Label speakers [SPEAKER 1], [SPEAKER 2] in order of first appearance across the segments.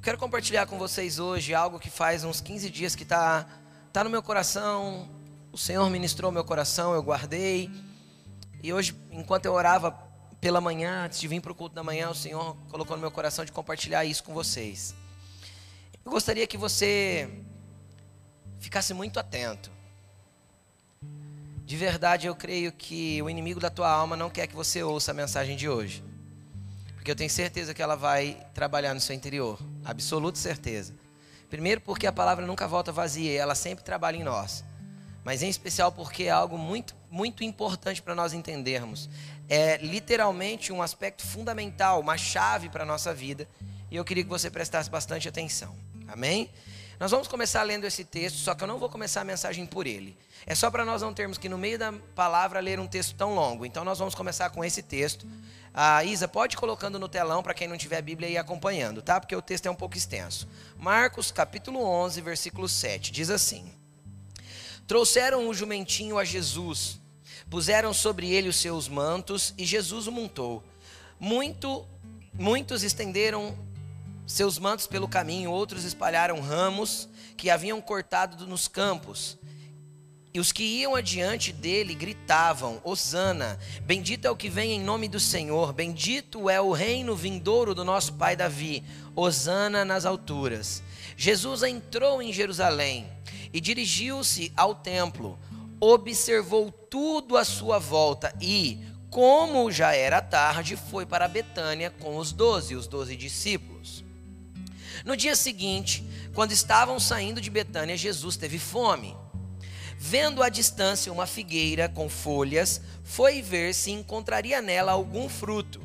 [SPEAKER 1] Eu quero compartilhar com vocês hoje algo que faz uns 15 dias que está tá no meu coração. O Senhor ministrou meu coração, eu guardei. E hoje, enquanto eu orava pela manhã, antes de vir para o culto da manhã, o Senhor colocou no meu coração de compartilhar isso com vocês. Eu gostaria que você ficasse muito atento. De verdade, eu creio que o inimigo da tua alma não quer que você ouça a mensagem de hoje. Porque eu tenho certeza que ela vai trabalhar no seu interior. Absoluta certeza. Primeiro, porque a palavra nunca volta vazia e ela sempre trabalha em nós. Mas em especial porque é algo muito, muito importante para nós entendermos. É literalmente um aspecto fundamental, uma chave para a nossa vida. E eu queria que você prestasse bastante atenção. Amém? Nós vamos começar lendo esse texto, só que eu não vou começar a mensagem por ele. É só para nós não termos que no meio da palavra ler um texto tão longo. Então nós vamos começar com esse texto. A Isa, pode ir colocando no telão para quem não tiver a Bíblia aí acompanhando, tá? Porque o texto é um pouco extenso. Marcos, capítulo 11, versículo 7, diz assim: Trouxeram o jumentinho a Jesus, puseram sobre ele os seus mantos e Jesus o montou. Muito, muitos estenderam seus mantos pelo caminho, outros espalharam ramos que haviam cortado nos campos. E os que iam adiante dele gritavam: Hosana, bendito é o que vem em nome do Senhor, bendito é o reino vindouro do nosso pai Davi, Hosana nas alturas. Jesus entrou em Jerusalém e dirigiu-se ao templo, observou tudo à sua volta e, como já era tarde, foi para Betânia com os doze, os doze discípulos. No dia seguinte, quando estavam saindo de Betânia, Jesus teve fome. Vendo à distância uma figueira com folhas, foi ver se encontraria nela algum fruto.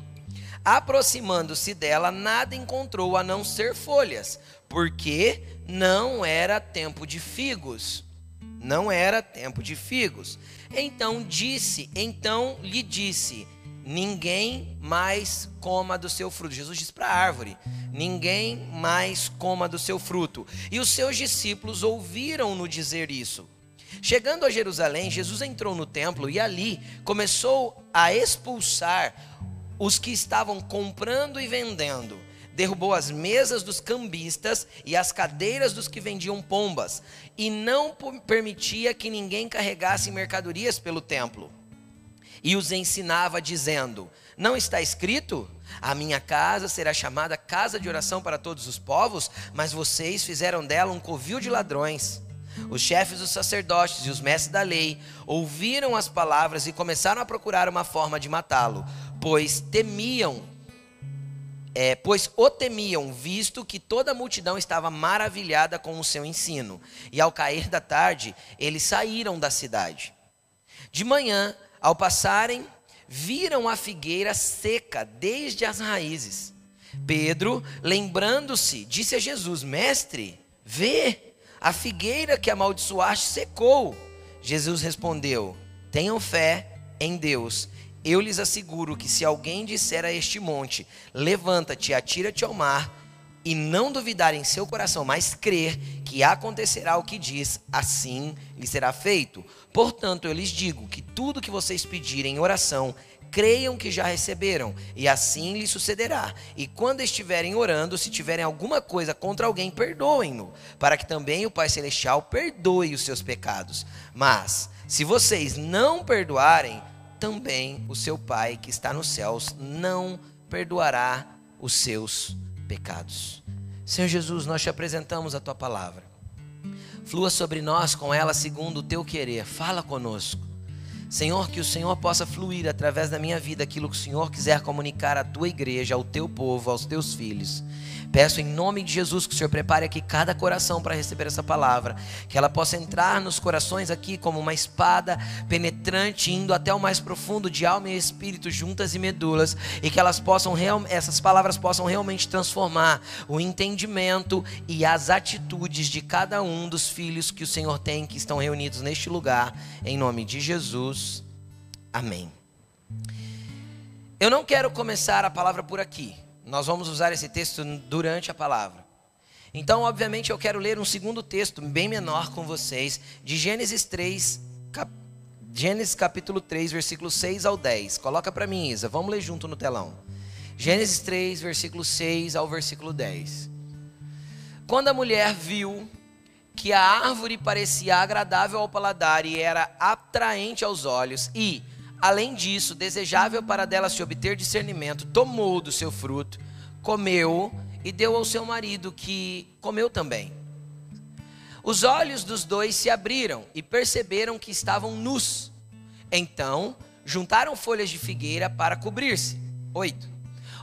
[SPEAKER 1] Aproximando-se dela, nada encontrou a não ser folhas, porque não era tempo de figos. Não era tempo de figos. Então disse, então lhe disse: Ninguém mais coma do seu fruto. Jesus disse para a árvore: Ninguém mais coma do seu fruto. E os seus discípulos ouviram-no dizer isso. Chegando a Jerusalém, Jesus entrou no templo e ali começou a expulsar os que estavam comprando e vendendo. Derrubou as mesas dos cambistas e as cadeiras dos que vendiam pombas, e não permitia que ninguém carregasse mercadorias pelo templo e os ensinava, dizendo: Não está escrito? A minha casa será chamada casa de oração para todos os povos, mas vocês fizeram dela um covil de ladrões. Os chefes dos sacerdotes e os mestres da lei ouviram as palavras e começaram a procurar uma forma de matá-lo, pois temiam, é, pois o temiam, visto que toda a multidão estava maravilhada com o seu ensino. E ao cair da tarde, eles saíram da cidade. De manhã, ao passarem, viram a figueira seca desde as raízes. Pedro, lembrando-se, disse a Jesus: Mestre, vê, a figueira que amaldiçoaste secou. Jesus respondeu: Tenham fé em Deus. Eu lhes asseguro que se alguém disser a este monte: Levanta-te, atira-te ao mar, e não duvidar em seu coração, mas crer que acontecerá o que diz, assim lhe será feito. Portanto, eu lhes digo que tudo que vocês pedirem em oração, creiam que já receberam, e assim lhe sucederá. E quando estiverem orando, se tiverem alguma coisa contra alguém, perdoem-no, para que também o Pai Celestial perdoe os seus pecados. Mas, se vocês não perdoarem, também o seu Pai que está nos céus não perdoará os seus pecados. Senhor Jesus, nós te apresentamos a tua palavra. Flua sobre nós com ela segundo o teu querer. Fala conosco. Senhor, que o Senhor possa fluir através da minha vida aquilo que o Senhor quiser comunicar à tua igreja, ao teu povo, aos teus filhos. Peço em nome de Jesus que o Senhor prepare aqui cada coração para receber essa palavra, que ela possa entrar nos corações aqui como uma espada penetrante, indo até o mais profundo de alma e espírito, juntas e medulas, e que elas possam essas palavras possam realmente transformar o entendimento e as atitudes de cada um dos filhos que o Senhor tem que estão reunidos neste lugar, em nome de Jesus. Amém. Eu não quero começar a palavra por aqui. Nós vamos usar esse texto durante a palavra. Então, obviamente, eu quero ler um segundo texto, bem menor com vocês, de Gênesis 3, cap... Gênesis capítulo 3, versículo 6 ao 10. Coloca para mim, Isa, vamos ler junto no telão. Gênesis 3, versículo 6 ao versículo 10. Quando a mulher viu que a árvore parecia agradável ao paladar e era atraente aos olhos, e, além disso, desejável para dela se obter discernimento, tomou do seu fruto, comeu e deu ao seu marido, que comeu também. Os olhos dos dois se abriram e perceberam que estavam nus. Então, juntaram folhas de figueira para cobrir-se. 8.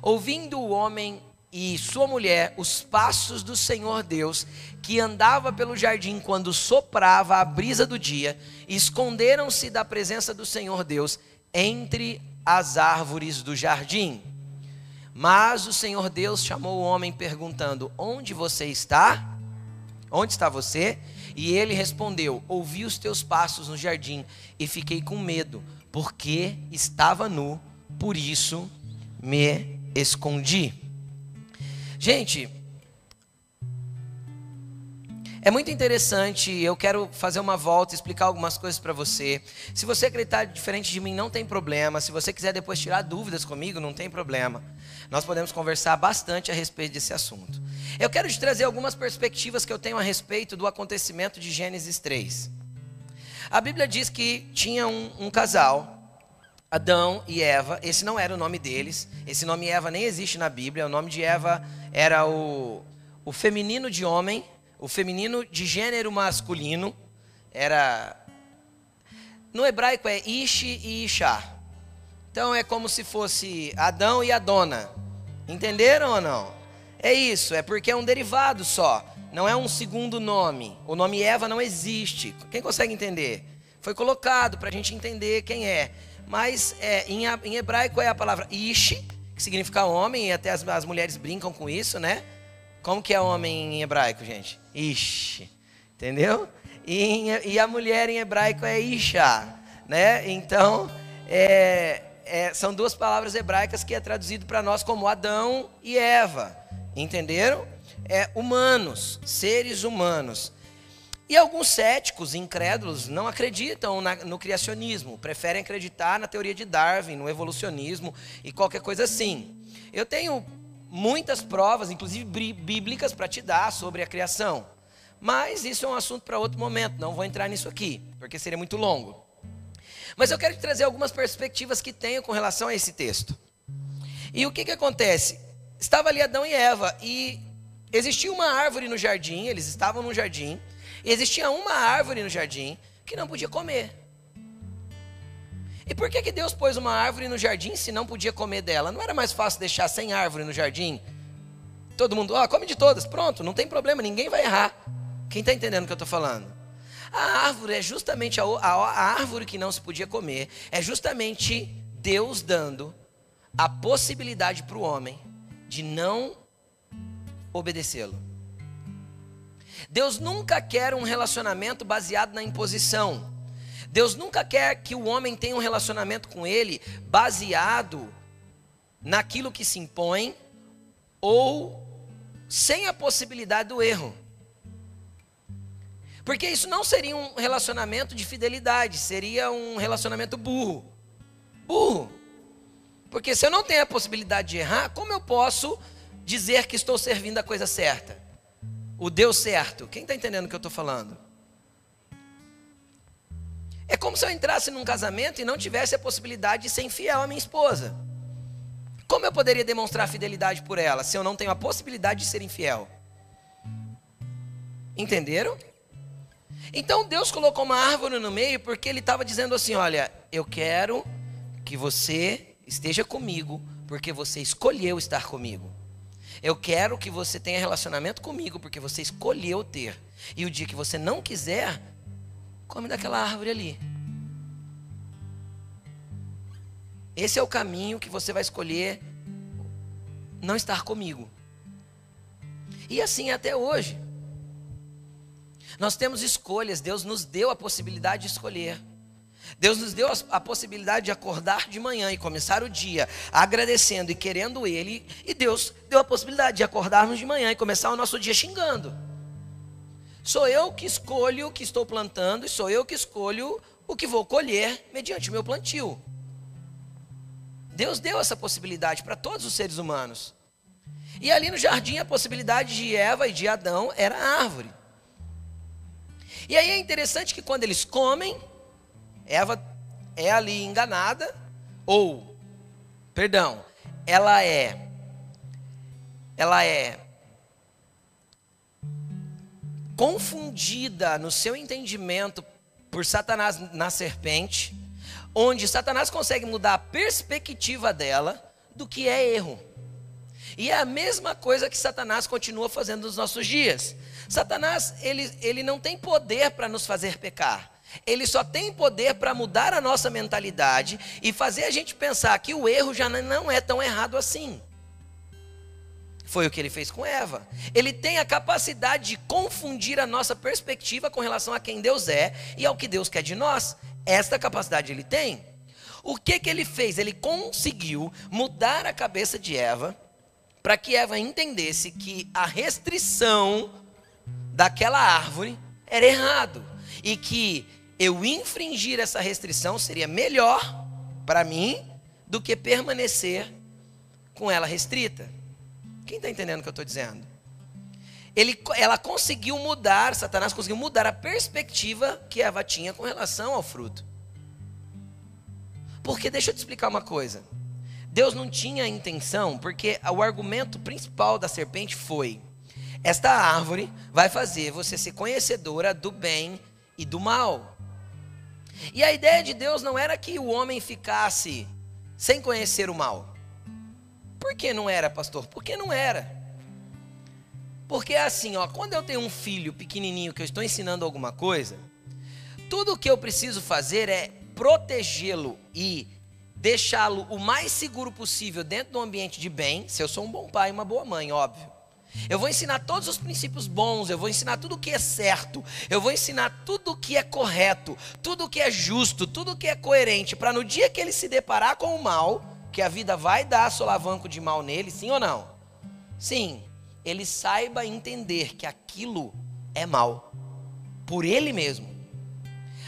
[SPEAKER 1] Ouvindo o homem e sua mulher os passos do Senhor Deus, que andava pelo jardim quando soprava a brisa do dia, esconderam-se da presença do Senhor Deus entre as árvores do jardim. Mas o Senhor Deus chamou o homem perguntando: Onde você está? Onde está você? E ele respondeu: Ouvi os teus passos no jardim e fiquei com medo, porque estava nu, por isso me escondi. Gente, é muito interessante, eu quero fazer uma volta, explicar algumas coisas para você. Se você acreditar diferente de mim, não tem problema. Se você quiser depois tirar dúvidas comigo, não tem problema. Nós podemos conversar bastante a respeito desse assunto. Eu quero te trazer algumas perspectivas que eu tenho a respeito do acontecimento de Gênesis 3. A Bíblia diz que tinha um, um casal Adão e Eva, esse não era o nome deles, esse nome Eva nem existe na Bíblia, o nome de Eva era o, o feminino de homem, o feminino de gênero masculino, era. No hebraico é Ishi e Isha. Então é como se fosse Adão e Adona. Entenderam ou não? É isso, é porque é um derivado só, não é um segundo nome. O nome Eva não existe. Quem consegue entender? Foi colocado para a gente entender quem é mas é, em, em, hebraico é a palavra ish, que significa homem, e até as, as, mulheres brincam com isso, né? Como que é homem em hebraico, gente? Ish, entendeu? E, e a mulher em hebraico é isha, né? Então, é, é, são duas palavras hebraicas que é traduzido para nós como Adão e Eva, entenderam? É humanos, seres humanos. E alguns céticos, incrédulos, não acreditam na, no criacionismo, preferem acreditar na teoria de Darwin, no evolucionismo e qualquer coisa assim. Eu tenho muitas provas, inclusive bíblicas, para te dar sobre a criação. Mas isso é um assunto para outro momento, não vou entrar nisso aqui, porque seria muito longo. Mas eu quero te trazer algumas perspectivas que tenho com relação a esse texto. E o que, que acontece? Estava ali Adão e Eva, e existia uma árvore no jardim, eles estavam no jardim, e existia uma árvore no jardim que não podia comer. E por que, que Deus pôs uma árvore no jardim se não podia comer dela? Não era mais fácil deixar sem árvore no jardim? Todo mundo, ó, oh, come de todas, pronto, não tem problema, ninguém vai errar. Quem está entendendo o que eu estou falando? A árvore é justamente a, a, a árvore que não se podia comer, é justamente Deus dando a possibilidade para o homem de não obedecê-lo. Deus nunca quer um relacionamento baseado na imposição. Deus nunca quer que o homem tenha um relacionamento com Ele baseado naquilo que se impõe ou sem a possibilidade do erro. Porque isso não seria um relacionamento de fidelidade, seria um relacionamento burro. Burro. Porque se eu não tenho a possibilidade de errar, como eu posso dizer que estou servindo a coisa certa? o deu certo. Quem está entendendo o que eu estou falando? É como se eu entrasse num casamento e não tivesse a possibilidade de ser infiel à minha esposa. Como eu poderia demonstrar fidelidade por ela se eu não tenho a possibilidade de ser infiel? Entenderam? Então Deus colocou uma árvore no meio porque Ele estava dizendo assim: Olha, eu quero que você esteja comigo porque você escolheu estar comigo. Eu quero que você tenha relacionamento comigo, porque você escolheu ter. E o dia que você não quiser, come daquela árvore ali. Esse é o caminho que você vai escolher não estar comigo. E assim até hoje. Nós temos escolhas, Deus nos deu a possibilidade de escolher. Deus nos deu a possibilidade de acordar de manhã e começar o dia agradecendo e querendo Ele, e Deus deu a possibilidade de acordarmos de manhã e começar o nosso dia xingando. Sou eu que escolho o que estou plantando e sou eu que escolho o que vou colher mediante o meu plantio. Deus deu essa possibilidade para todos os seres humanos. E ali no jardim a possibilidade de Eva e de Adão era a árvore. E aí é interessante que quando eles comem, Eva é ali enganada, ou, perdão, ela é, ela é confundida no seu entendimento por Satanás na serpente, onde Satanás consegue mudar a perspectiva dela do que é erro. E é a mesma coisa que Satanás continua fazendo nos nossos dias. Satanás, ele, ele não tem poder para nos fazer pecar. Ele só tem poder para mudar a nossa mentalidade e fazer a gente pensar que o erro já não é tão errado assim. Foi o que ele fez com Eva. Ele tem a capacidade de confundir a nossa perspectiva com relação a quem Deus é e ao que Deus quer de nós. Esta capacidade ele tem. O que que ele fez? Ele conseguiu mudar a cabeça de Eva para que Eva entendesse que a restrição daquela árvore era errado e que eu infringir essa restrição seria melhor para mim do que permanecer com ela restrita. Quem está entendendo o que eu estou dizendo? Ele, ela conseguiu mudar, Satanás conseguiu mudar a perspectiva que Eva tinha com relação ao fruto. Porque deixa eu te explicar uma coisa. Deus não tinha intenção, porque o argumento principal da serpente foi: esta árvore vai fazer você ser conhecedora do bem e do mal. E a ideia de Deus não era que o homem ficasse sem conhecer o mal. Por que não era, pastor? Porque não era. Porque é assim, ó, quando eu tenho um filho pequenininho que eu estou ensinando alguma coisa, tudo o que eu preciso fazer é protegê-lo e deixá-lo o mais seguro possível dentro do ambiente de bem, se eu sou um bom pai e uma boa mãe, óbvio. Eu vou ensinar todos os princípios bons, eu vou ensinar tudo o que é certo, eu vou ensinar tudo o que é correto, tudo o que é justo, tudo o que é coerente, para no dia que ele se deparar com o mal, que a vida vai dar solavanco de mal nele, sim ou não? Sim, ele saiba entender que aquilo é mal, por ele mesmo.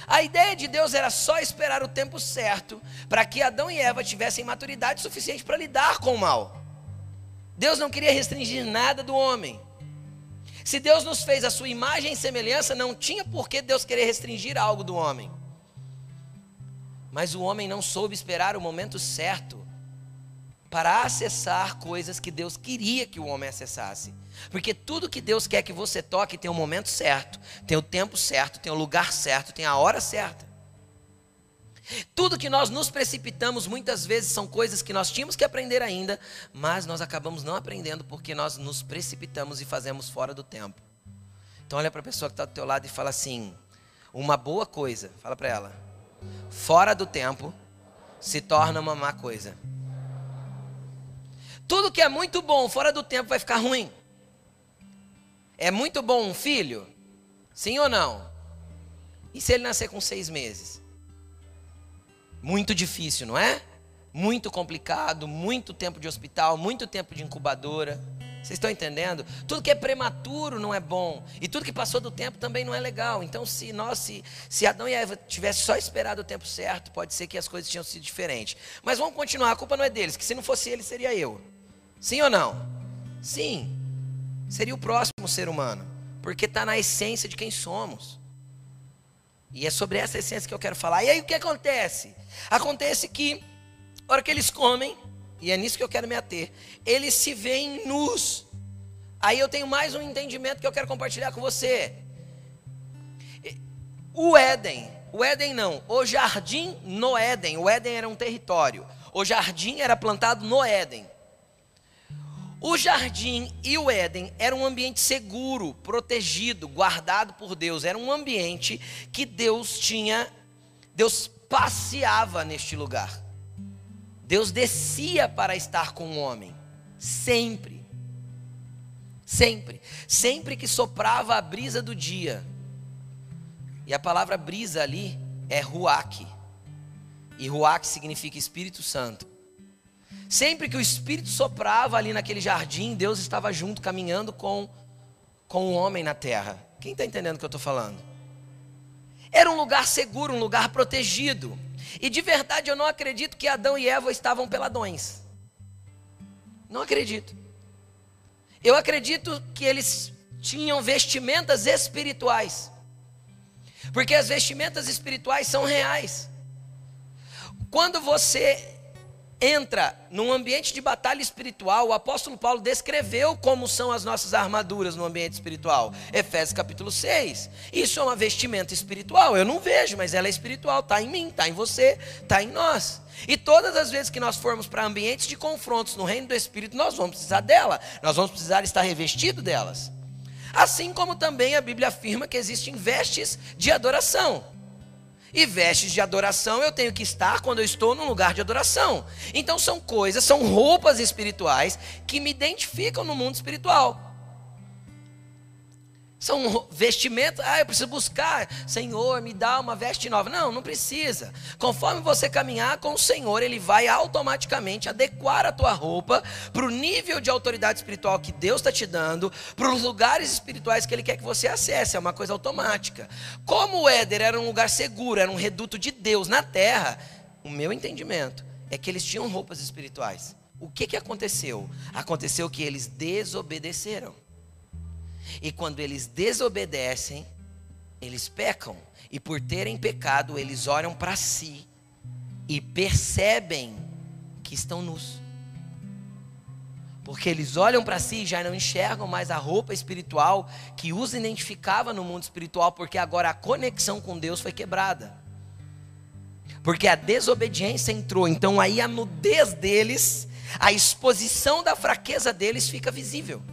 [SPEAKER 1] A ideia de Deus era só esperar o tempo certo para que Adão e Eva tivessem maturidade suficiente para lidar com o mal. Deus não queria restringir nada do homem. Se Deus nos fez a sua imagem e semelhança, não tinha por que Deus querer restringir algo do homem. Mas o homem não soube esperar o momento certo para acessar coisas que Deus queria que o homem acessasse. Porque tudo que Deus quer que você toque tem o momento certo, tem o tempo certo, tem o lugar certo, tem a hora certa. Tudo que nós nos precipitamos muitas vezes são coisas que nós tínhamos que aprender ainda, mas nós acabamos não aprendendo porque nós nos precipitamos e fazemos fora do tempo. Então olha para a pessoa que está do teu lado e fala assim: uma boa coisa, fala para ela, fora do tempo se torna uma má coisa. Tudo que é muito bom fora do tempo vai ficar ruim. É muito bom um filho? Sim ou não? E se ele nascer com seis meses? Muito difícil, não é? Muito complicado, muito tempo de hospital, muito tempo de incubadora. Vocês estão entendendo? Tudo que é prematuro não é bom. E tudo que passou do tempo também não é legal. Então, se nós, se, se Adão e Eva tivessem só esperado o tempo certo, pode ser que as coisas tinham sido diferentes. Mas vamos continuar, a culpa não é deles, que se não fosse ele, seria eu. Sim ou não? Sim. Seria o próximo ser humano. Porque está na essência de quem somos. E é sobre essa essência que eu quero falar. E aí o que acontece? Acontece que, na hora que eles comem, e é nisso que eu quero me ater, eles se veem nus. Aí eu tenho mais um entendimento que eu quero compartilhar com você. O Éden, o Éden não, o jardim no Éden, o Éden era um território. O jardim era plantado no Éden. O jardim e o Éden era um ambiente seguro, protegido, guardado por Deus. Era um ambiente que Deus tinha, Deus passeava neste lugar. Deus descia para estar com o homem, sempre. Sempre. Sempre que soprava a brisa do dia. E a palavra brisa ali é ruach. E ruach significa Espírito Santo. Sempre que o Espírito soprava ali naquele jardim, Deus estava junto, caminhando com, com o homem na terra. Quem está entendendo o que eu estou falando? Era um lugar seguro, um lugar protegido. E de verdade eu não acredito que Adão e Eva estavam peladões. Não acredito. Eu acredito que eles tinham vestimentas espirituais. Porque as vestimentas espirituais são reais. Quando você entra num ambiente de batalha espiritual, o apóstolo Paulo descreveu como são as nossas armaduras no ambiente espiritual. Efésios capítulo 6. Isso é uma vestimenta espiritual. Eu não vejo, mas ela é espiritual, está em mim, está em você, está em nós. E todas as vezes que nós formos para ambientes de confrontos no reino do espírito, nós vamos precisar dela. Nós vamos precisar estar revestido delas. Assim como também a Bíblia afirma que existem vestes de adoração. E vestes de adoração eu tenho que estar quando eu estou num lugar de adoração. Então são coisas, são roupas espirituais que me identificam no mundo espiritual. São vestimentos, ah, eu preciso buscar, Senhor, me dá uma veste nova. Não, não precisa. Conforme você caminhar com o Senhor, Ele vai automaticamente adequar a tua roupa para o nível de autoridade espiritual que Deus está te dando, para os lugares espirituais que Ele quer que você acesse. É uma coisa automática. Como o Éder era um lugar seguro, era um reduto de Deus na terra, o meu entendimento é que eles tinham roupas espirituais. O que, que aconteceu? Aconteceu que eles desobedeceram. E quando eles desobedecem, eles pecam. E por terem pecado, eles olham para si e percebem que estão nus. Porque eles olham para si e já não enxergam mais a roupa espiritual que os identificava no mundo espiritual, porque agora a conexão com Deus foi quebrada. Porque a desobediência entrou, então aí a nudez deles, a exposição da fraqueza deles fica visível.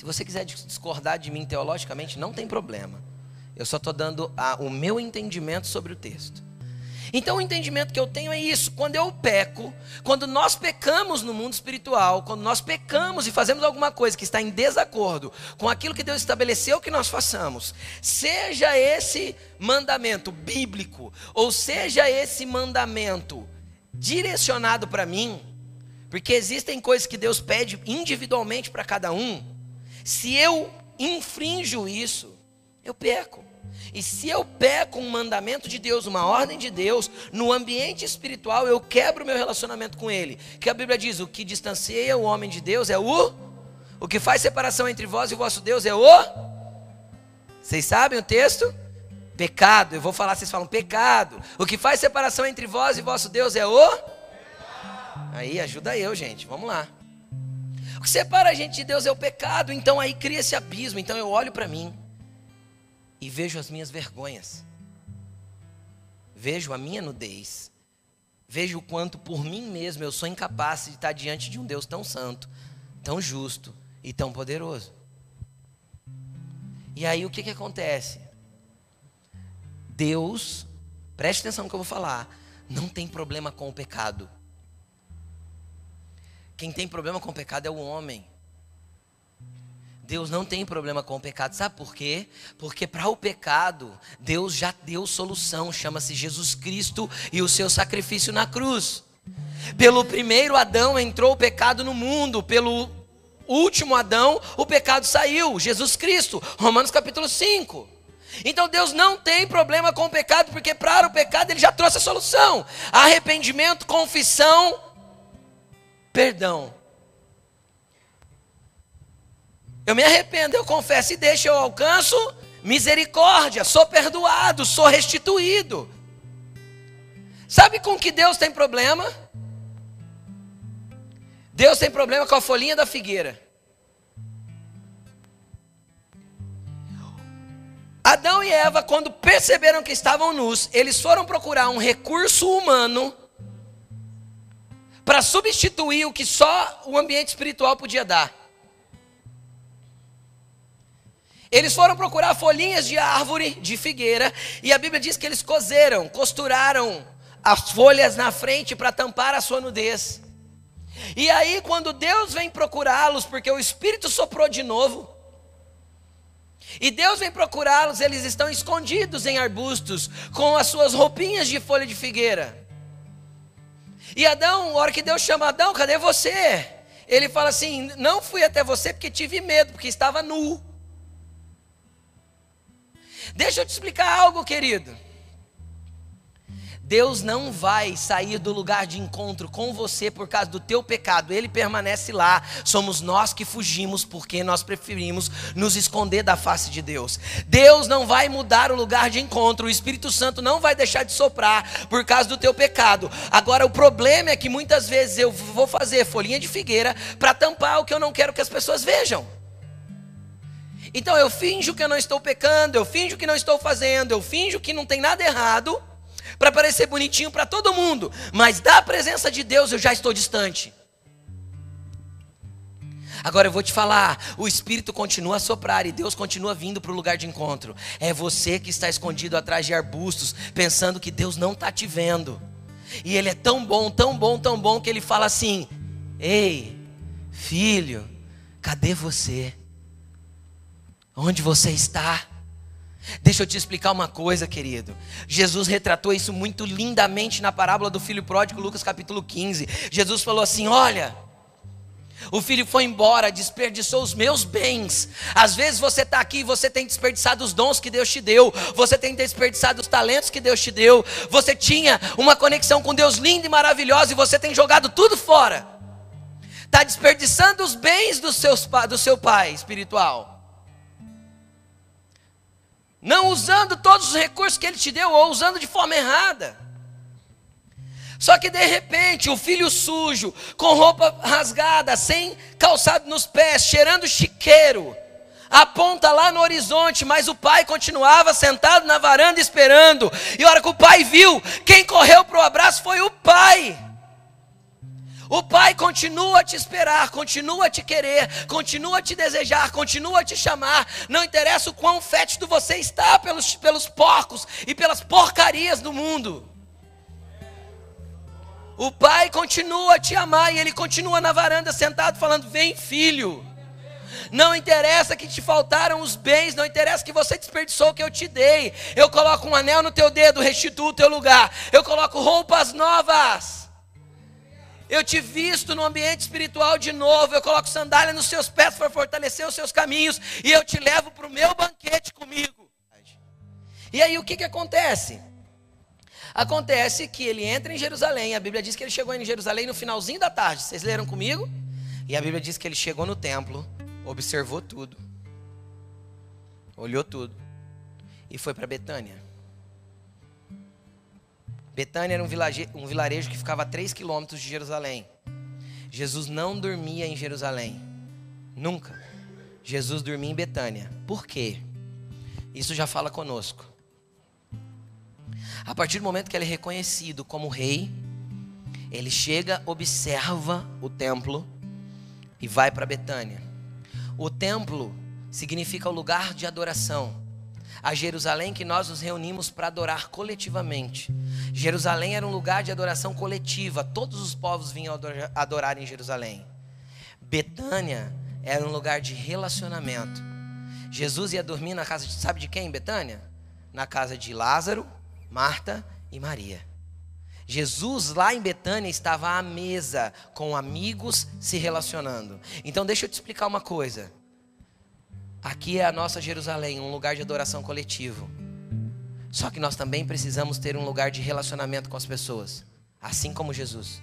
[SPEAKER 1] Se você quiser discordar de mim teologicamente, não tem problema. Eu só estou dando a, o meu entendimento sobre o texto. Então o entendimento que eu tenho é isso: quando eu peco, quando nós pecamos no mundo espiritual, quando nós pecamos e fazemos alguma coisa que está em desacordo com aquilo que Deus estabeleceu que nós façamos, seja esse mandamento bíblico, ou seja esse mandamento direcionado para mim, porque existem coisas que Deus pede individualmente para cada um, se eu infrinjo isso, eu peco. E se eu peco um mandamento de Deus, uma ordem de Deus, no ambiente espiritual, eu quebro meu relacionamento com Ele. Que a Bíblia diz: o que distancia o homem de Deus é o. O que faz separação entre vós e o vosso Deus é o. Vocês sabem o texto? Pecado. Eu vou falar, vocês falam pecado. O que faz separação entre vós e vosso Deus é o. Aí, ajuda eu, gente. Vamos lá. O que separa a gente de Deus é o pecado, então aí cria esse abismo. Então eu olho para mim e vejo as minhas vergonhas, vejo a minha nudez, vejo o quanto por mim mesmo eu sou incapaz de estar diante de um Deus tão santo, tão justo e tão poderoso. E aí o que, que acontece? Deus, preste atenção no que eu vou falar, não tem problema com o pecado. Quem tem problema com o pecado é o homem. Deus não tem problema com o pecado, sabe por quê? Porque para o pecado, Deus já deu solução, chama-se Jesus Cristo e o seu sacrifício na cruz. Pelo primeiro Adão entrou o pecado no mundo, pelo último Adão o pecado saiu, Jesus Cristo, Romanos capítulo 5. Então Deus não tem problema com o pecado, porque para o pecado ele já trouxe a solução: arrependimento, confissão perdão. Eu me arrependo, eu confesso e deixo, eu alcanço misericórdia, sou perdoado, sou restituído. Sabe com que Deus tem problema? Deus tem problema com a folhinha da figueira. Adão e Eva, quando perceberam que estavam nus, eles foram procurar um recurso humano para substituir o que só o ambiente espiritual podia dar. Eles foram procurar folhinhas de árvore, de figueira, e a Bíblia diz que eles cozeram, costuraram as folhas na frente para tampar a sua nudez. E aí, quando Deus vem procurá-los, porque o Espírito soprou de novo, e Deus vem procurá-los, eles estão escondidos em arbustos, com as suas roupinhas de folha de figueira. E Adão, a hora que Deus chama Adão, cadê você? Ele fala assim: Não fui até você porque tive medo, porque estava nu. Deixa eu te explicar algo, querido. Deus não vai sair do lugar de encontro com você por causa do teu pecado, ele permanece lá. Somos nós que fugimos porque nós preferimos nos esconder da face de Deus. Deus não vai mudar o lugar de encontro, o Espírito Santo não vai deixar de soprar por causa do teu pecado. Agora, o problema é que muitas vezes eu vou fazer folhinha de figueira para tampar o que eu não quero que as pessoas vejam. Então eu finjo que eu não estou pecando, eu finjo que não estou fazendo, eu finjo que não tem nada errado para parecer bonitinho para todo mundo, mas da presença de Deus eu já estou distante. Agora eu vou te falar, o Espírito continua a soprar e Deus continua vindo para o lugar de encontro. É você que está escondido atrás de arbustos, pensando que Deus não está te vendo. E Ele é tão bom, tão bom, tão bom, que Ele fala assim: Ei, filho, cadê você? Onde você está? Deixa eu te explicar uma coisa, querido. Jesus retratou isso muito lindamente na parábola do filho pródigo, Lucas capítulo 15. Jesus falou assim: Olha, o filho foi embora, desperdiçou os meus bens. Às vezes você está aqui e você tem desperdiçado os dons que Deus te deu, você tem desperdiçado os talentos que Deus te deu, você tinha uma conexão com Deus linda e maravilhosa e você tem jogado tudo fora. Está desperdiçando os bens do, seus, do seu pai espiritual não usando todos os recursos que ele te deu, ou usando de forma errada. Só que de repente, o filho sujo, com roupa rasgada, sem calçado nos pés, cheirando chiqueiro, aponta lá no horizonte, mas o pai continuava sentado na varanda esperando. E a hora que o pai viu, quem correu para o abraço foi o pai. O Pai continua a te esperar, continua a te querer, continua a te desejar, continua a te chamar. Não interessa o quão fétido você está pelos, pelos porcos e pelas porcarias do mundo. O Pai continua a te amar e Ele continua na varanda sentado falando: Vem, filho. Não interessa que te faltaram os bens, não interessa que você desperdiçou o que eu te dei. Eu coloco um anel no teu dedo, restituo o teu lugar. Eu coloco roupas novas eu te visto no ambiente espiritual de novo, eu coloco sandália nos seus pés para fortalecer os seus caminhos, e eu te levo para o meu banquete comigo. E aí o que, que acontece? Acontece que ele entra em Jerusalém, a Bíblia diz que ele chegou em Jerusalém no finalzinho da tarde, vocês leram comigo? E a Bíblia diz que ele chegou no templo, observou tudo, olhou tudo, e foi para Betânia. Betânia era um vilarejo, um vilarejo que ficava a 3 quilômetros de Jerusalém. Jesus não dormia em Jerusalém. Nunca. Jesus dormia em Betânia. Por quê? Isso já fala conosco. A partir do momento que ele é reconhecido como rei, ele chega, observa o templo e vai para Betânia. O templo significa o lugar de adoração a Jerusalém que nós nos reunimos para adorar coletivamente. Jerusalém era um lugar de adoração coletiva, todos os povos vinham adorar em Jerusalém. Betânia era um lugar de relacionamento. Jesus ia dormir na casa de, sabe de quem, Betânia? Na casa de Lázaro, Marta e Maria. Jesus lá em Betânia estava à mesa com amigos se relacionando. Então deixa eu te explicar uma coisa. Aqui é a nossa Jerusalém, um lugar de adoração coletivo. Só que nós também precisamos ter um lugar de relacionamento com as pessoas, assim como Jesus.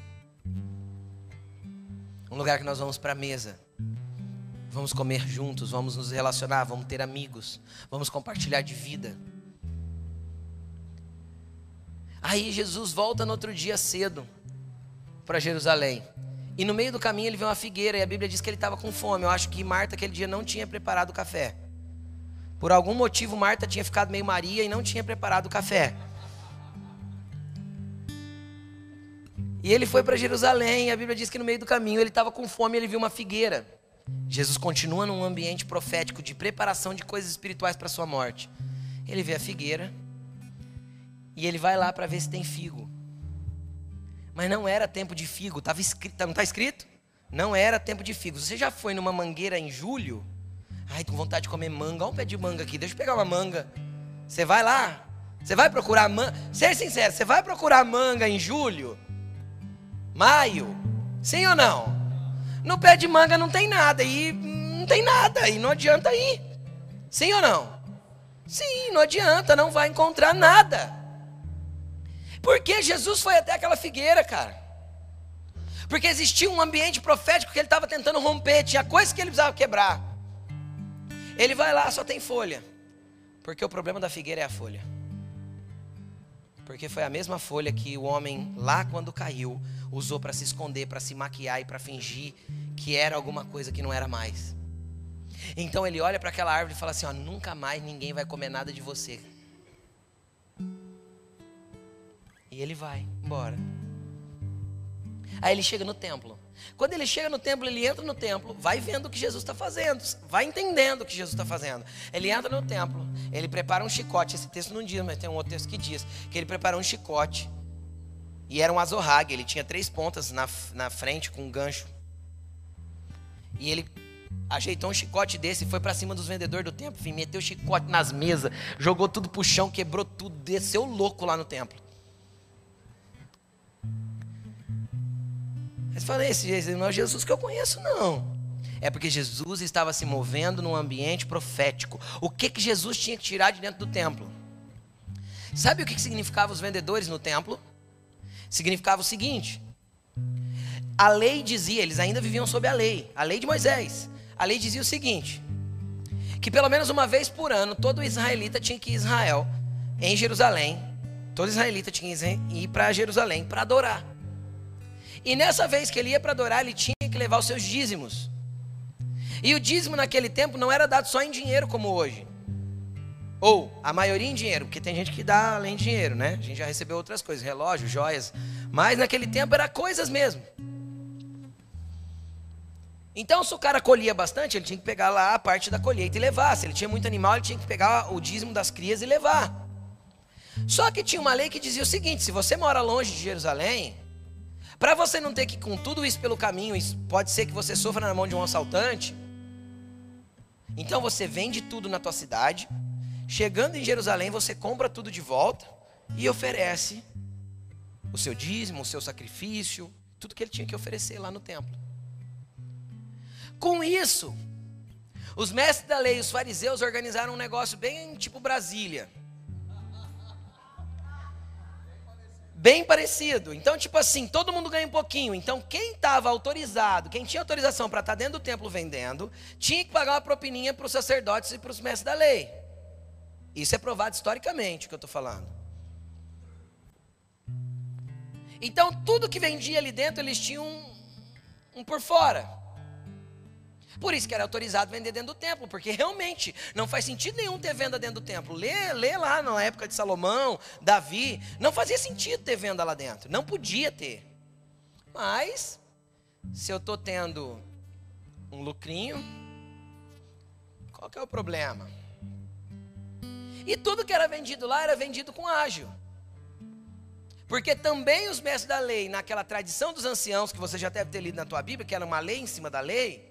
[SPEAKER 1] Um lugar que nós vamos para a mesa, vamos comer juntos, vamos nos relacionar, vamos ter amigos, vamos compartilhar de vida. Aí Jesus volta no outro dia cedo para Jerusalém. E no meio do caminho ele vê uma figueira e a Bíblia diz que ele estava com fome. Eu acho que Marta aquele dia não tinha preparado o café. Por algum motivo Marta tinha ficado meio Maria e não tinha preparado o café. E ele foi para Jerusalém, e a Bíblia diz que no meio do caminho ele estava com fome e ele viu uma figueira. Jesus continua num ambiente profético de preparação de coisas espirituais para sua morte. Ele vê a figueira e ele vai lá para ver se tem figo. Mas não era tempo de figo, tava escrito, não está escrito? Não era tempo de figo. Você já foi numa mangueira em julho? Ai, tô com vontade de comer manga. Olha um pé de manga aqui, deixa eu pegar uma manga. Você vai lá? Você vai procurar manga? Ser sincero, você vai procurar manga em julho? Maio? Sim ou não? No pé de manga não tem nada e não tem nada e não adianta ir. Sim ou não? Sim, não adianta, não vai encontrar nada. Por que Jesus foi até aquela figueira, cara? Porque existia um ambiente profético que ele estava tentando romper, tinha coisas que ele precisava quebrar. Ele vai lá, só tem folha. Porque o problema da figueira é a folha. Porque foi a mesma folha que o homem, lá quando caiu, usou para se esconder, para se maquiar e para fingir que era alguma coisa que não era mais. Então ele olha para aquela árvore e fala assim: ó, nunca mais ninguém vai comer nada de você. E ele vai embora. Aí ele chega no templo. Quando ele chega no templo, ele entra no templo, vai vendo o que Jesus está fazendo, vai entendendo o que Jesus está fazendo. Ele entra no templo, ele prepara um chicote. Esse texto não diz, mas tem um outro texto que diz que ele prepara um chicote. E era um azorrague, ele tinha três pontas na, na frente com um gancho. E ele ajeitou um chicote desse e foi para cima dos vendedores do templo, enfim, meteu o chicote nas mesas, jogou tudo pro chão, quebrou tudo, desceu louco lá no templo. Mas falei, esse não é Jesus que eu conheço, não. É porque Jesus estava se movendo num ambiente profético. O que, que Jesus tinha que tirar de dentro do templo? Sabe o que, que significava os vendedores no templo? Significava o seguinte: a lei dizia, eles ainda viviam sob a lei, a lei de Moisés. A lei dizia o seguinte: que pelo menos uma vez por ano todo israelita tinha que ir Israel, em Jerusalém. Todo israelita tinha que ir para Jerusalém para adorar. E nessa vez que ele ia para adorar, ele tinha que levar os seus dízimos. E o dízimo naquele tempo não era dado só em dinheiro como hoje. Ou a maioria em dinheiro, porque tem gente que dá além de dinheiro, né? A gente já recebeu outras coisas, relógio, joias. Mas naquele tempo era coisas mesmo. Então, se o cara colhia bastante, ele tinha que pegar lá a parte da colheita e levar. Se ele tinha muito animal, ele tinha que pegar o dízimo das crias e levar. Só que tinha uma lei que dizia o seguinte: se você mora longe de Jerusalém, para você não ter que ir com tudo isso pelo caminho, pode ser que você sofra na mão de um assaltante. Então você vende tudo na tua cidade, chegando em Jerusalém, você compra tudo de volta e oferece o seu dízimo, o seu sacrifício, tudo que ele tinha que oferecer lá no templo. Com isso, os mestres da lei, os fariseus organizaram um negócio bem tipo Brasília. Bem parecido. Então, tipo assim, todo mundo ganha um pouquinho. Então, quem estava autorizado, quem tinha autorização para estar tá dentro do templo vendendo, tinha que pagar uma propininha para os sacerdotes e para os mestres da lei. Isso é provado historicamente o que eu estou falando. Então, tudo que vendia ali dentro, eles tinham um, um por fora. Por isso que era autorizado vender dentro do templo, porque realmente não faz sentido nenhum ter venda dentro do templo. Lê, lê lá na época de Salomão, Davi, não fazia sentido ter venda lá dentro, não podia ter. Mas, se eu estou tendo um lucrinho, qual que é o problema? E tudo que era vendido lá era vendido com ágil. Porque também os mestres da lei, naquela tradição dos anciãos, que você já deve ter lido na tua Bíblia, que era uma lei em cima da lei,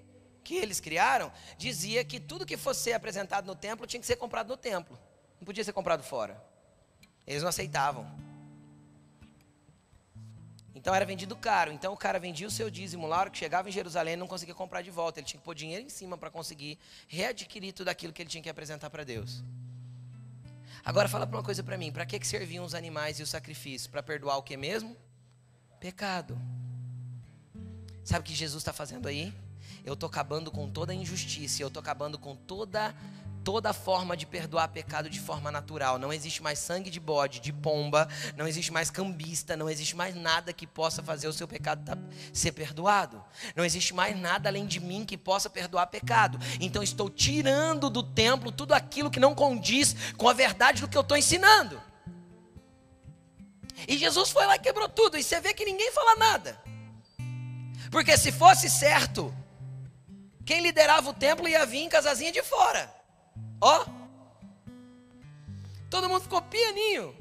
[SPEAKER 1] que eles criaram, dizia que tudo que fosse apresentado no templo tinha que ser comprado no templo. Não podia ser comprado fora. Eles não aceitavam. Então era vendido caro. Então o cara vendia o seu dízimo lá, que chegava em Jerusalém, não conseguia comprar de volta. Ele tinha que pôr dinheiro em cima para conseguir readquirir tudo aquilo que ele tinha que apresentar para Deus. Agora fala uma coisa para mim, para que, que serviam os animais e o sacrifício? Para perdoar o que mesmo? Pecado. Sabe o que Jesus está fazendo aí? Eu estou acabando com toda injustiça, eu estou acabando com toda toda forma de perdoar pecado de forma natural. Não existe mais sangue de bode, de pomba, não existe mais cambista, não existe mais nada que possa fazer o seu pecado tá, ser perdoado. Não existe mais nada além de mim que possa perdoar pecado. Então estou tirando do templo tudo aquilo que não condiz com a verdade do que eu estou ensinando. E Jesus foi lá e quebrou tudo. E você vê que ninguém fala nada. Porque se fosse certo, quem liderava o templo ia vir em casazinha de fora. Ó. Todo mundo ficou pianinho.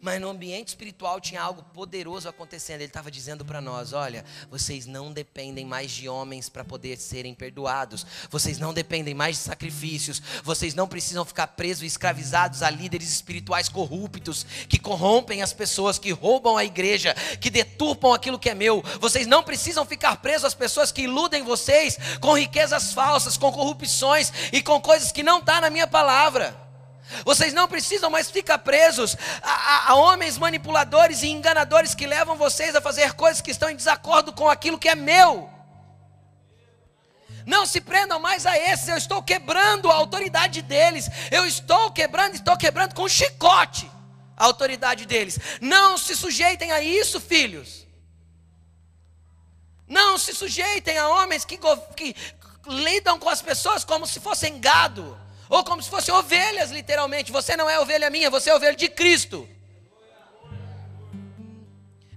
[SPEAKER 1] Mas no ambiente espiritual tinha algo poderoso acontecendo. Ele estava dizendo para nós: olha, vocês não dependem mais de homens para poder serem perdoados. Vocês não dependem mais de sacrifícios. Vocês não precisam ficar presos e escravizados a líderes espirituais corruptos que corrompem as pessoas, que roubam a igreja, que deturpam aquilo que é meu. Vocês não precisam ficar presos às pessoas que iludem vocês com riquezas falsas, com corrupções e com coisas que não está na minha palavra. Vocês não precisam mais ficar presos a, a, a, homens manipuladores e enganadores que levam vocês a fazer coisas que estão em desacordo com aquilo que é meu. Não se prendam mais a esses, eu estou quebrando a autoridade deles. Eu estou quebrando, estou quebrando com chicote a autoridade deles. Não se sujeitem a isso, filhos. Não se sujeitem a homens que, que lidam com as pessoas como se fossem gado ou como se fossem ovelhas, literalmente. Você não é ovelha minha, você é ovelha de Cristo.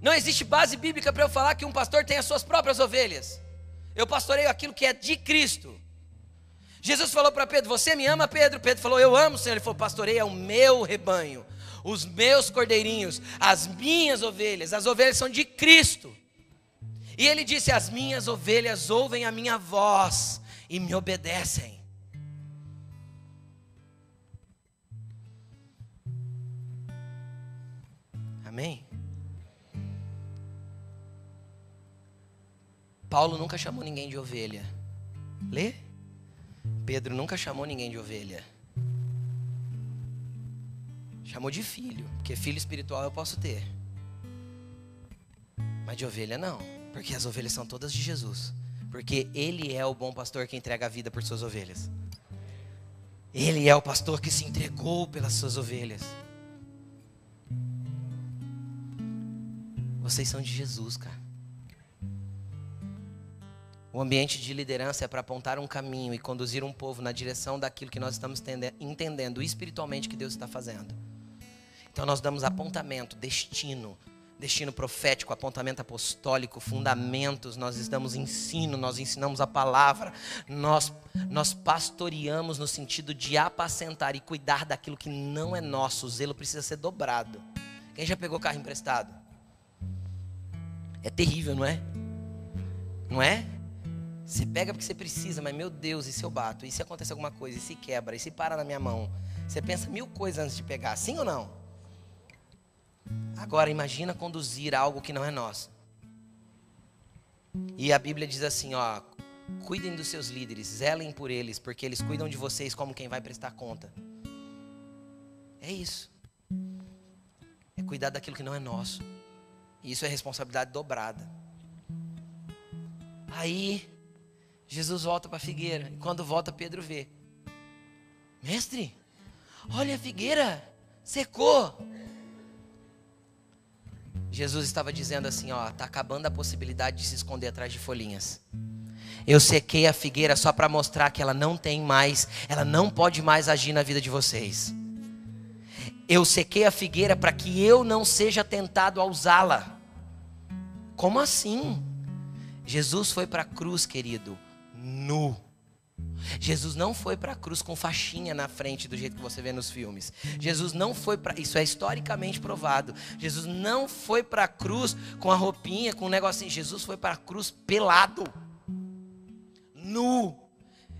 [SPEAKER 1] Não existe base bíblica para eu falar que um pastor tem as suas próprias ovelhas. Eu pastoreio aquilo que é de Cristo. Jesus falou para Pedro: Você me ama, Pedro? Pedro falou: Eu amo, Senhor. Ele falou: Pastoreia é o meu rebanho, os meus cordeirinhos, as minhas ovelhas. As ovelhas são de Cristo. E ele disse: As minhas ovelhas ouvem a minha voz e me obedecem. Amém? Paulo nunca chamou ninguém de ovelha. Lê? Pedro nunca chamou ninguém de ovelha. Chamou de filho, porque filho espiritual eu posso ter. Mas de ovelha não, porque as ovelhas são todas de Jesus. Porque ele é o bom pastor que entrega a vida por suas ovelhas. Ele é o pastor que se entregou pelas suas ovelhas. Vocês são de Jesus, cara. O ambiente de liderança é para apontar um caminho e conduzir um povo na direção daquilo que nós estamos entendendo espiritualmente que Deus está fazendo. Então nós damos apontamento, destino, destino profético, apontamento apostólico, fundamentos, nós damos ensino, nós ensinamos a palavra, nós, nós pastoreamos no sentido de apacentar e cuidar daquilo que não é nosso. O zelo precisa ser dobrado. Quem já pegou carro emprestado? É terrível, não é? Não é? Você pega porque você precisa, mas meu Deus, e se eu bato? E se acontece alguma coisa? E se quebra? E se para na minha mão? Você pensa mil coisas antes de pegar, sim ou não? Agora imagina conduzir algo que não é nosso. E a Bíblia diz assim, ó, cuidem dos seus líderes, zelem por eles, porque eles cuidam de vocês como quem vai prestar conta. É isso. É cuidar daquilo que não é nosso. E isso é responsabilidade dobrada. Aí, Jesus volta para a figueira. E quando volta, Pedro vê: Mestre, olha a figueira, secou. Jesus estava dizendo assim: Ó, está acabando a possibilidade de se esconder atrás de folhinhas. Eu sequei a figueira só para mostrar que ela não tem mais, ela não pode mais agir na vida de vocês. Eu sequei a figueira para que eu não seja tentado a usá-la. Como assim? Jesus foi para a cruz, querido, nu. Jesus não foi para a cruz com faixinha na frente do jeito que você vê nos filmes. Jesus não foi para isso é historicamente provado. Jesus não foi para a cruz com a roupinha, com um negocinho. Jesus foi para a cruz pelado, nu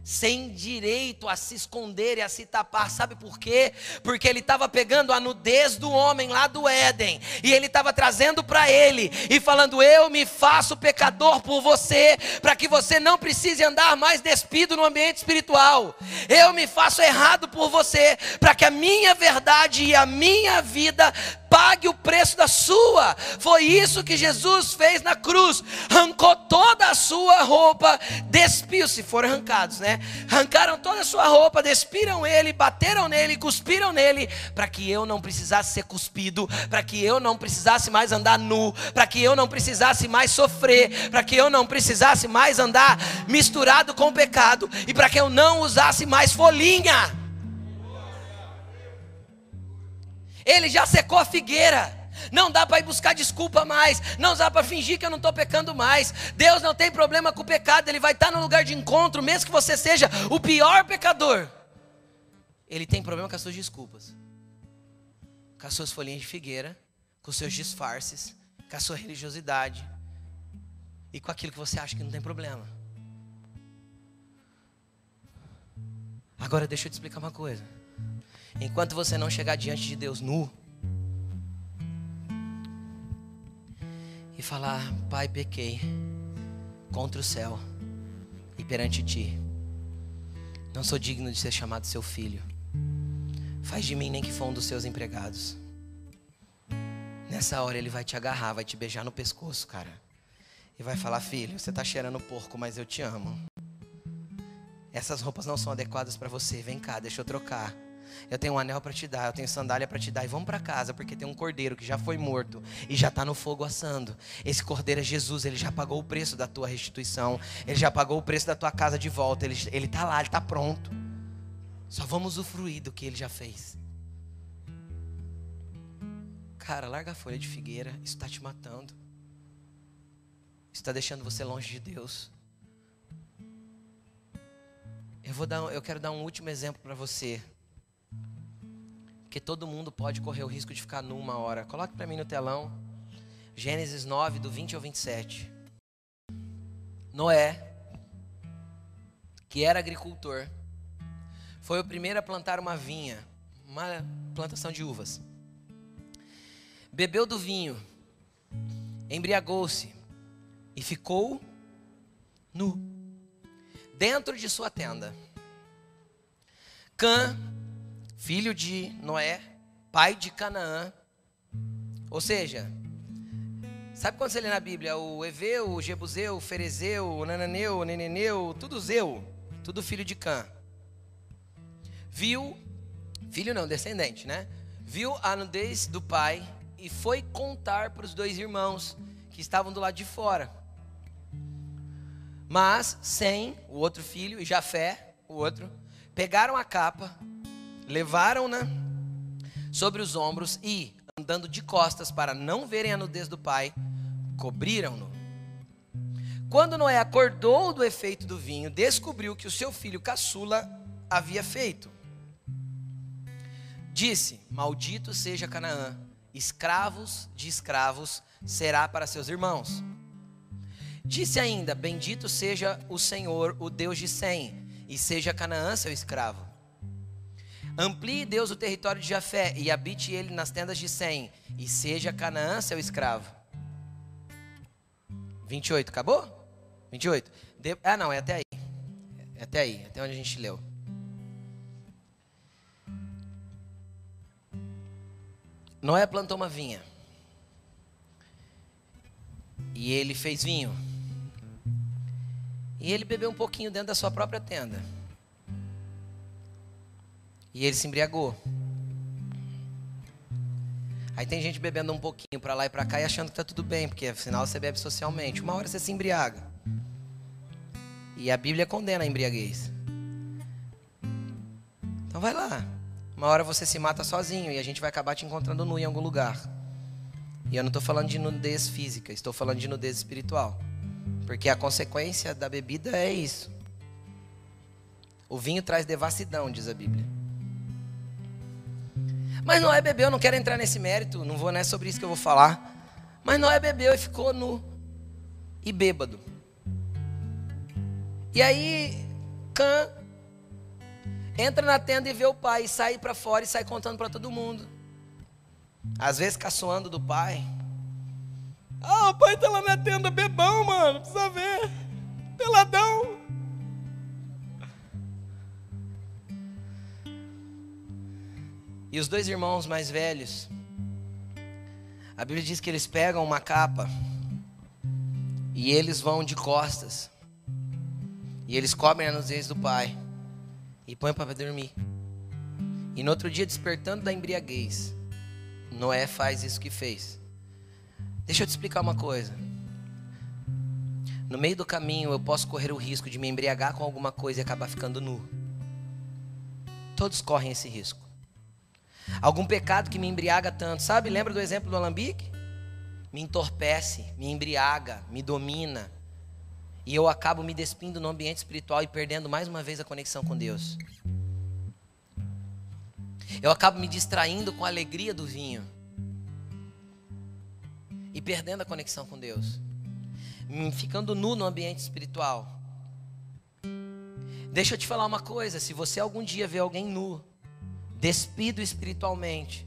[SPEAKER 1] sem direito a se esconder e a se tapar. Sabe por quê? Porque ele estava pegando a nudez do homem lá do Éden e ele estava trazendo para ele e falando: Eu me faço pecador por você, para que você não precise andar mais despido no ambiente espiritual. Eu me faço errado por você, para que a minha verdade e a minha vida pague o preço da sua. Foi isso que Jesus fez na cruz. Arrancou toda a sua roupa, despiu, se forem arrancados, né? Arrancaram toda a sua roupa, despiram ele, bateram nele, cuspiram nele, para que eu não precisasse ser cuspido, para que eu não precisasse mais andar nu, para que eu não precisasse mais sofrer, para que eu não precisasse mais andar misturado com o pecado e para que eu não usasse mais folhinha. Ele já secou a figueira. Não dá para ir buscar desculpa mais. Não dá para fingir que eu não estou pecando mais. Deus não tem problema com o pecado. Ele vai estar no lugar de encontro, mesmo que você seja o pior pecador. Ele tem problema com as suas desculpas, com as suas folhinhas de figueira, com os seus disfarces, com a sua religiosidade e com aquilo que você acha que não tem problema. Agora deixa eu te explicar uma coisa. Enquanto você não chegar diante de Deus nu e falar: Pai, pequei contra o céu e perante ti. Não sou digno de ser chamado seu filho. Faz de mim nem que for um dos seus empregados. Nessa hora ele vai te agarrar, vai te beijar no pescoço, cara. E vai falar: Filho, você está cheirando porco, mas eu te amo. Essas roupas não são adequadas para você. Vem cá, deixa eu trocar. Eu tenho um anel para te dar, eu tenho sandália para te dar. E vamos para casa, porque tem um cordeiro que já foi morto e já está no fogo assando. Esse cordeiro é Jesus, ele já pagou o preço da tua restituição. Ele já pagou o preço da tua casa de volta. Ele está lá, ele está pronto. Só vamos usufruir do que ele já fez. Cara, larga a folha de figueira, isso está te matando. Isso está deixando você longe de Deus. Eu, vou dar, eu quero dar um último exemplo para você. Que todo mundo pode correr o risco de ficar nu uma hora. Coloque para mim no telão. Gênesis 9, do 20 ao 27. Noé, que era agricultor, foi o primeiro a plantar uma vinha, uma plantação de uvas bebeu do vinho, embriagou-se e ficou nu, dentro de sua tenda. Cã, filho de Noé, pai de Canaã, ou seja, sabe quando você lê na Bíblia o Eveu, o Jebuseu, o Ferezeu, o Nananeu, o Neneneu, tudo Zeu, tudo filho de Cã. Viu, filho não, descendente, né? Viu a nudez do pai e foi contar para os dois irmãos que estavam do lado de fora. Mas sem o outro filho e Jafé, o outro, pegaram a capa, levaram-na sobre os ombros e, andando de costas para não verem a nudez do pai, cobriram-no. Quando Noé acordou do efeito do vinho, descobriu que o seu filho caçula havia feito. Disse: Maldito seja Canaã escravos de escravos será para seus irmãos. Disse ainda: Bendito seja o Senhor, o Deus de Sem, e seja Canaã seu escravo. Amplie Deus o território de Jafé e habite ele nas tendas de Sem, e seja Canaã seu escravo. 28, acabou? 28. De... Ah, não, é até aí. É até aí, até onde a gente leu. Noé plantou uma vinha. E ele fez vinho. E ele bebeu um pouquinho dentro da sua própria tenda. E ele se embriagou. Aí tem gente bebendo um pouquinho para lá e para cá e achando que tá tudo bem, porque afinal você bebe socialmente. Uma hora você se embriaga. E a Bíblia condena a embriaguez. Então vai lá. Uma hora você se mata sozinho e a gente vai acabar te encontrando nu em algum lugar. E eu não estou falando de nudez física, estou falando de nudez espiritual. Porque a consequência da bebida é isso. O vinho traz devassidão, diz a Bíblia. Mas Noé bebeu, não quero entrar nesse mérito, não vou, não é sobre isso que eu vou falar. Mas Noé bebeu e ficou nu e bêbado. E aí, Cã entra na tenda e vê o pai, e sai para fora e sai contando para todo mundo. Às vezes caçoando do pai. Ah, o pai tá lá na tenda, bebão, mano, precisa ver. Peladão. E os dois irmãos mais velhos, a Bíblia diz que eles pegam uma capa e eles vão de costas. E eles cobrem a nudez do pai e põe para dormir. E no outro dia, despertando da embriaguez, Noé faz isso que fez. Deixa eu te explicar uma coisa. No meio do caminho, eu posso correr o risco de me embriagar com alguma coisa e acabar ficando nu. Todos correm esse risco. Algum pecado que me embriaga tanto, sabe? Lembra do exemplo do alambique? Me entorpece, me embriaga, me domina, e eu acabo me despindo no ambiente espiritual e perdendo mais uma vez a conexão com Deus. Eu acabo me distraindo com a alegria do vinho e perdendo a conexão com Deus, ficando nu no ambiente espiritual. Deixa eu te falar uma coisa: se você algum dia vê alguém nu, despido espiritualmente,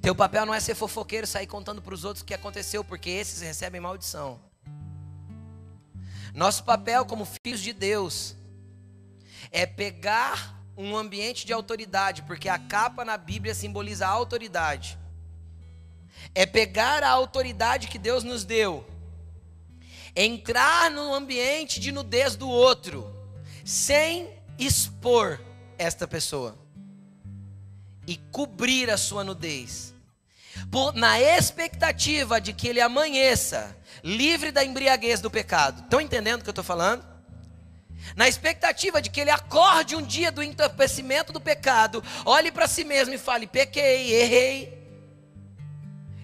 [SPEAKER 1] teu papel não é ser fofoqueiro, sair contando para os outros o que aconteceu, porque esses recebem maldição. Nosso papel como filhos de Deus é pegar um ambiente de autoridade, porque a capa na Bíblia simboliza a autoridade. É pegar a autoridade que Deus nos deu, entrar no ambiente de nudez do outro, sem expor esta pessoa e cobrir a sua nudez, por, na expectativa de que ele amanheça livre da embriaguez do pecado. Estão entendendo o que eu estou falando? Na expectativa de que ele acorde um dia do entorpecimento do pecado, olhe para si mesmo e fale: pequei, errei,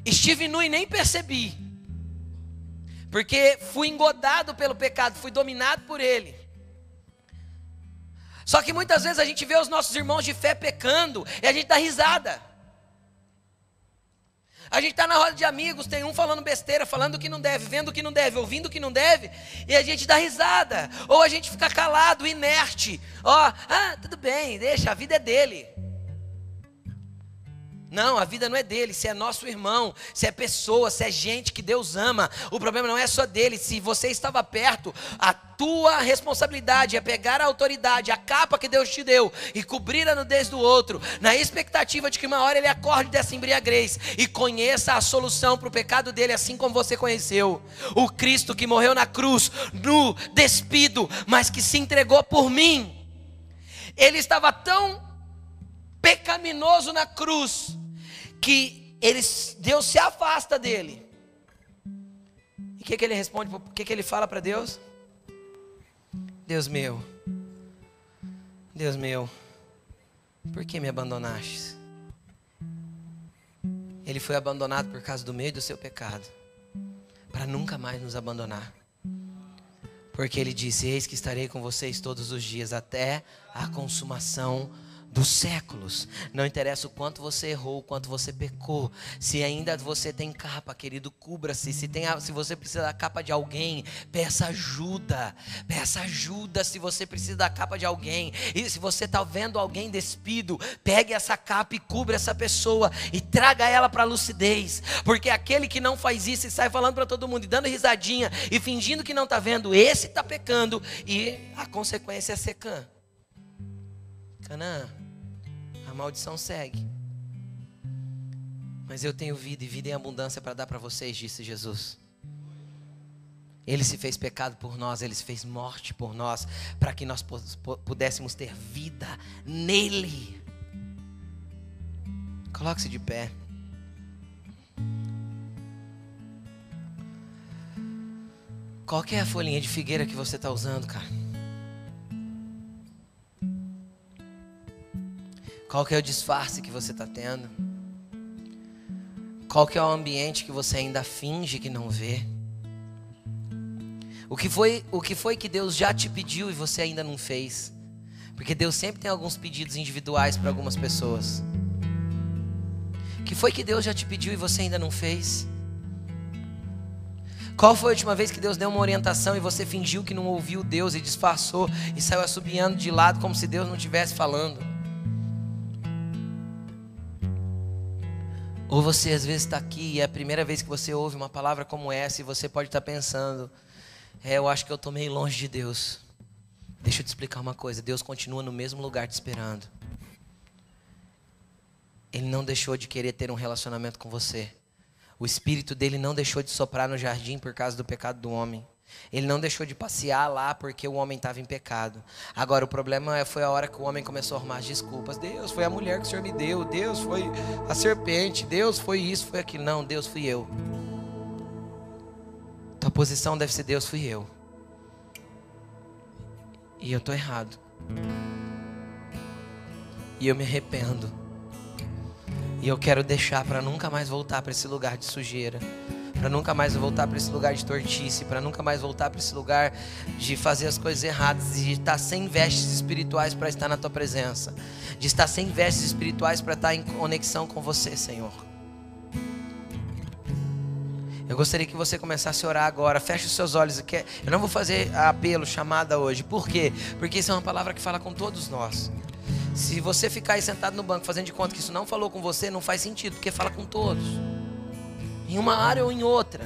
[SPEAKER 1] estive nu e nem percebi, porque fui engodado pelo pecado, fui dominado por ele. Só que muitas vezes a gente vê os nossos irmãos de fé pecando e a gente dá risada. A gente está na roda de amigos, tem um falando besteira, falando o que não deve, vendo o que não deve, ouvindo o que não deve, e a gente dá risada. Ou a gente fica calado, inerte. Ó, ah, tudo bem, deixa, a vida é dele. Não, a vida não é dele, se é nosso irmão, se é pessoa, se é gente que Deus ama. O problema não é só dele. Se você estava perto, a tua responsabilidade é pegar a autoridade, a capa que Deus te deu e cobrir a nudez do outro, na expectativa de que uma hora ele acorde dessa embriaguez e conheça a solução para o pecado dele, assim como você conheceu. O Cristo que morreu na cruz, nu, despido, mas que se entregou por mim. Ele estava tão pecaminoso na cruz que ele, Deus se afasta dele. E o que, que ele responde? O que, que ele fala para Deus? Deus meu, Deus meu, por que me abandonaste? Ele foi abandonado por causa do meio do seu pecado, para nunca mais nos abandonar. Porque ele disse: Eis que estarei com vocês todos os dias, até a consumação dos séculos. Não interessa o quanto você errou, o quanto você pecou. Se ainda você tem capa, querido, cubra-se. Se, tem, se você precisa da capa de alguém, peça ajuda. Peça ajuda se você precisa da capa de alguém. E se você está vendo alguém despido, pegue essa capa e cubra essa pessoa e traga ela para a lucidez. Porque aquele que não faz isso e sai falando para todo mundo e dando risadinha e fingindo que não está vendo, esse está pecando e a consequência é secã. Canaã a maldição segue. Mas eu tenho vida e vida em abundância para dar para vocês, disse Jesus. Ele se fez pecado por nós, ele se fez morte por nós, para que nós pudéssemos ter vida nele. Coloque-se de pé. Qual é a folhinha de figueira que você está usando, cara? Qual que é o disfarce que você está tendo? Qual que é o ambiente que você ainda finge que não vê? O que foi, o que foi que Deus já te pediu e você ainda não fez? Porque Deus sempre tem alguns pedidos individuais para algumas pessoas. O que foi que Deus já te pediu e você ainda não fez? Qual foi a última vez que Deus deu uma orientação e você fingiu que não ouviu Deus e disfarçou e saiu assobiando de lado como se Deus não estivesse falando? Ou você às vezes está aqui e é a primeira vez que você ouve uma palavra como essa e você pode estar tá pensando: é, eu acho que eu estou meio longe de Deus. Deixa eu te explicar uma coisa: Deus continua no mesmo lugar te esperando. Ele não deixou de querer ter um relacionamento com você. O espírito dele não deixou de soprar no jardim por causa do pecado do homem. Ele não deixou de passear lá porque o homem estava em pecado. Agora, o problema é, foi a hora que o homem começou a arrumar as desculpas. Deus, foi a mulher que o Senhor me deu. Deus, foi a serpente. Deus, foi isso, foi aquilo. Não, Deus, fui eu. Tua posição deve ser Deus, fui eu. E eu estou errado. E eu me arrependo. E eu quero deixar para nunca mais voltar para esse lugar de sujeira para nunca mais voltar para esse lugar de tortice, para nunca mais voltar para esse lugar de fazer as coisas erradas, de estar sem vestes espirituais para estar na tua presença, de estar sem vestes espirituais para estar em conexão com você, Senhor. Eu gostaria que você começasse a orar agora. Feche os seus olhos. Eu não vou fazer apelo, chamada hoje. Por quê? Porque isso é uma palavra que fala com todos nós. Se você ficar aí sentado no banco fazendo de conta que isso não falou com você, não faz sentido, porque fala com todos em uma área ou em outra.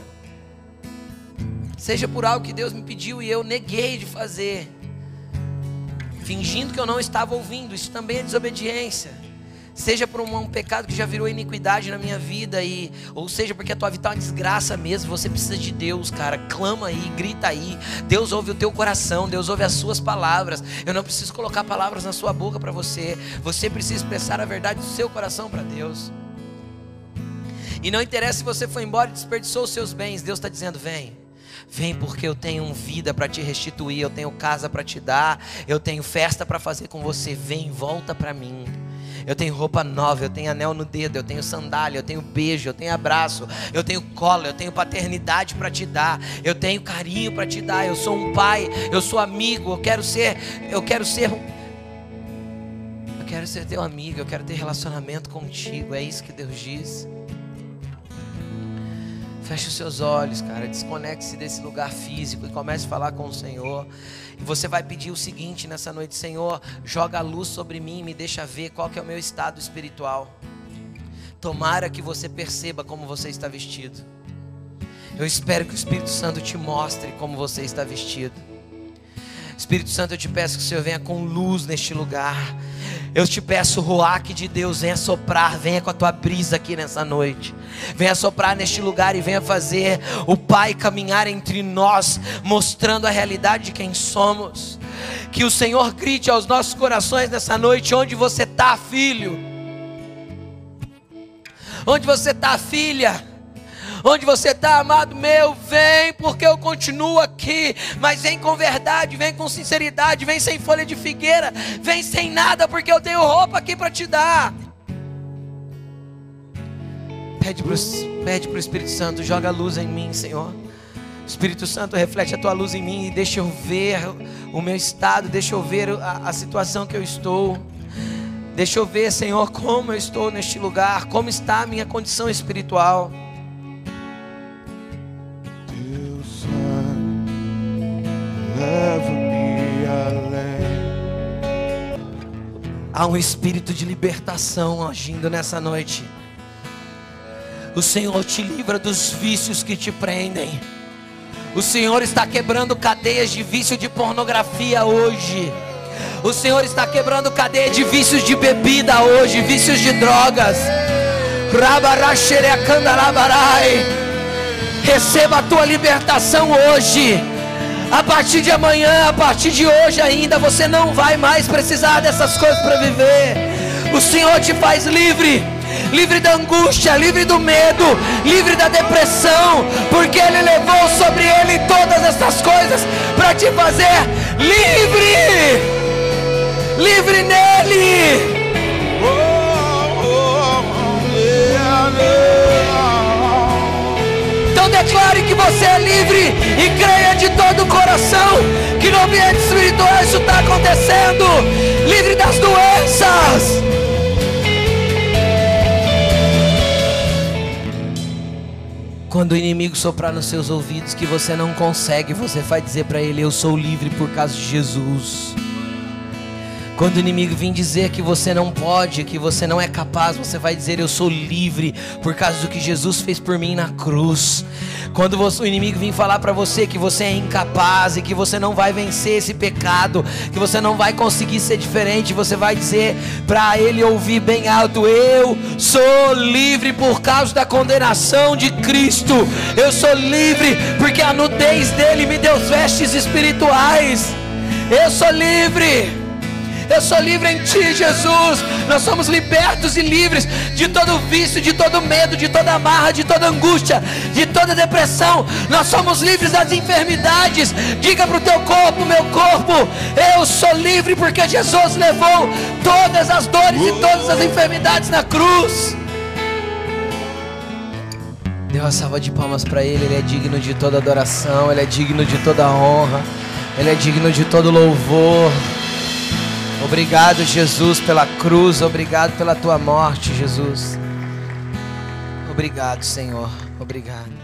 [SPEAKER 1] Seja por algo que Deus me pediu e eu neguei de fazer. fingindo que eu não estava ouvindo. Isso também é desobediência. Seja por um, um, pecado que já virou iniquidade na minha vida, e, ou seja porque a tua vida está uma desgraça mesmo, você precisa de Deus, cara. Clama aí, grita aí. Deus ouve o teu coração, Deus ouve as suas palavras. Eu não preciso colocar palavras na sua boca para você. Você precisa expressar a verdade do seu coração para Deus. E não interessa se você foi embora e desperdiçou os seus bens, Deus está dizendo: vem. Vem porque eu tenho vida para te restituir, eu tenho casa para te dar, eu tenho festa para fazer com você. Vem, volta para mim. Eu tenho roupa nova, eu tenho anel no dedo, eu tenho sandália, eu tenho beijo, eu tenho abraço, eu tenho cola, eu tenho paternidade para te dar, eu tenho carinho para te dar. Eu sou um pai, eu sou amigo, eu quero ser, eu quero ser eu quero ser teu amigo, eu quero ter relacionamento contigo. É isso que Deus diz. Feche os seus olhos, cara. Desconecte-se desse lugar físico e comece a falar com o Senhor. E você vai pedir o seguinte nessa noite: Senhor, joga a luz sobre mim e me deixa ver qual que é o meu estado espiritual. Tomara que você perceba como você está vestido. Eu espero que o Espírito Santo te mostre como você está vestido. Espírito Santo, eu te peço que o Senhor venha com luz neste lugar. Eu te peço, Ruach de Deus, venha soprar, venha com a tua brisa aqui nessa noite. Venha soprar neste lugar e venha fazer o Pai caminhar entre nós, mostrando a realidade de quem somos. Que o Senhor grite aos nossos corações nessa noite: onde você está, filho? Onde você está, filha? Onde você está, amado meu, vem, porque eu continuo aqui. Mas vem com verdade, vem com sinceridade, vem sem folha de figueira, vem sem nada, porque eu tenho roupa aqui para te dar. Pede para pede o Espírito Santo, joga a luz em mim, Senhor. Espírito Santo, reflete a tua luz em mim e deixa eu ver o meu estado, deixa eu ver a, a situação que eu estou. Deixa eu ver, Senhor, como eu estou neste lugar, como está a minha condição espiritual. Leva-me além. Há um espírito de libertação agindo nessa noite. O Senhor te livra dos vícios que te prendem. O Senhor está quebrando cadeias de vício de pornografia hoje. O Senhor está quebrando cadeias de vícios de bebida hoje, vícios de drogas. Receba a tua libertação hoje. A partir de amanhã, a partir de hoje ainda, você não vai mais precisar dessas coisas para viver. O Senhor te faz livre, livre da angústia, livre do medo, livre da depressão, porque Ele levou sobre Ele todas essas coisas para te fazer livre, livre nele. Declare que você é livre e creia de todo o coração que no ambiente espiritual isso está acontecendo. Livre das doenças. Quando o inimigo soprar nos seus ouvidos que você não consegue, você vai dizer para ele: Eu sou livre por causa de Jesus. Quando o inimigo vir dizer que você não pode, que você não é capaz, você vai dizer: Eu sou livre por causa do que Jesus fez por mim na cruz. Quando o inimigo vir falar para você que você é incapaz e que você não vai vencer esse pecado, que você não vai conseguir ser diferente, você vai dizer para ele ouvir bem alto: Eu sou livre por causa da condenação de Cristo. Eu sou livre porque a nudez dele me deu vestes espirituais. Eu sou livre. Eu sou livre em Ti, Jesus. Nós somos libertos e livres de todo vício, de todo medo, de toda amarra, de toda angústia, de toda depressão. Nós somos livres das enfermidades. Diga para o teu corpo, meu corpo, eu sou livre porque Jesus levou todas as dores e todas as enfermidades na cruz. Dê uma salva de palmas para Ele. Ele é digno de toda adoração, Ele é digno de toda honra, Ele é digno de todo louvor. Obrigado, Jesus, pela cruz. Obrigado pela tua morte, Jesus. Obrigado, Senhor. Obrigado.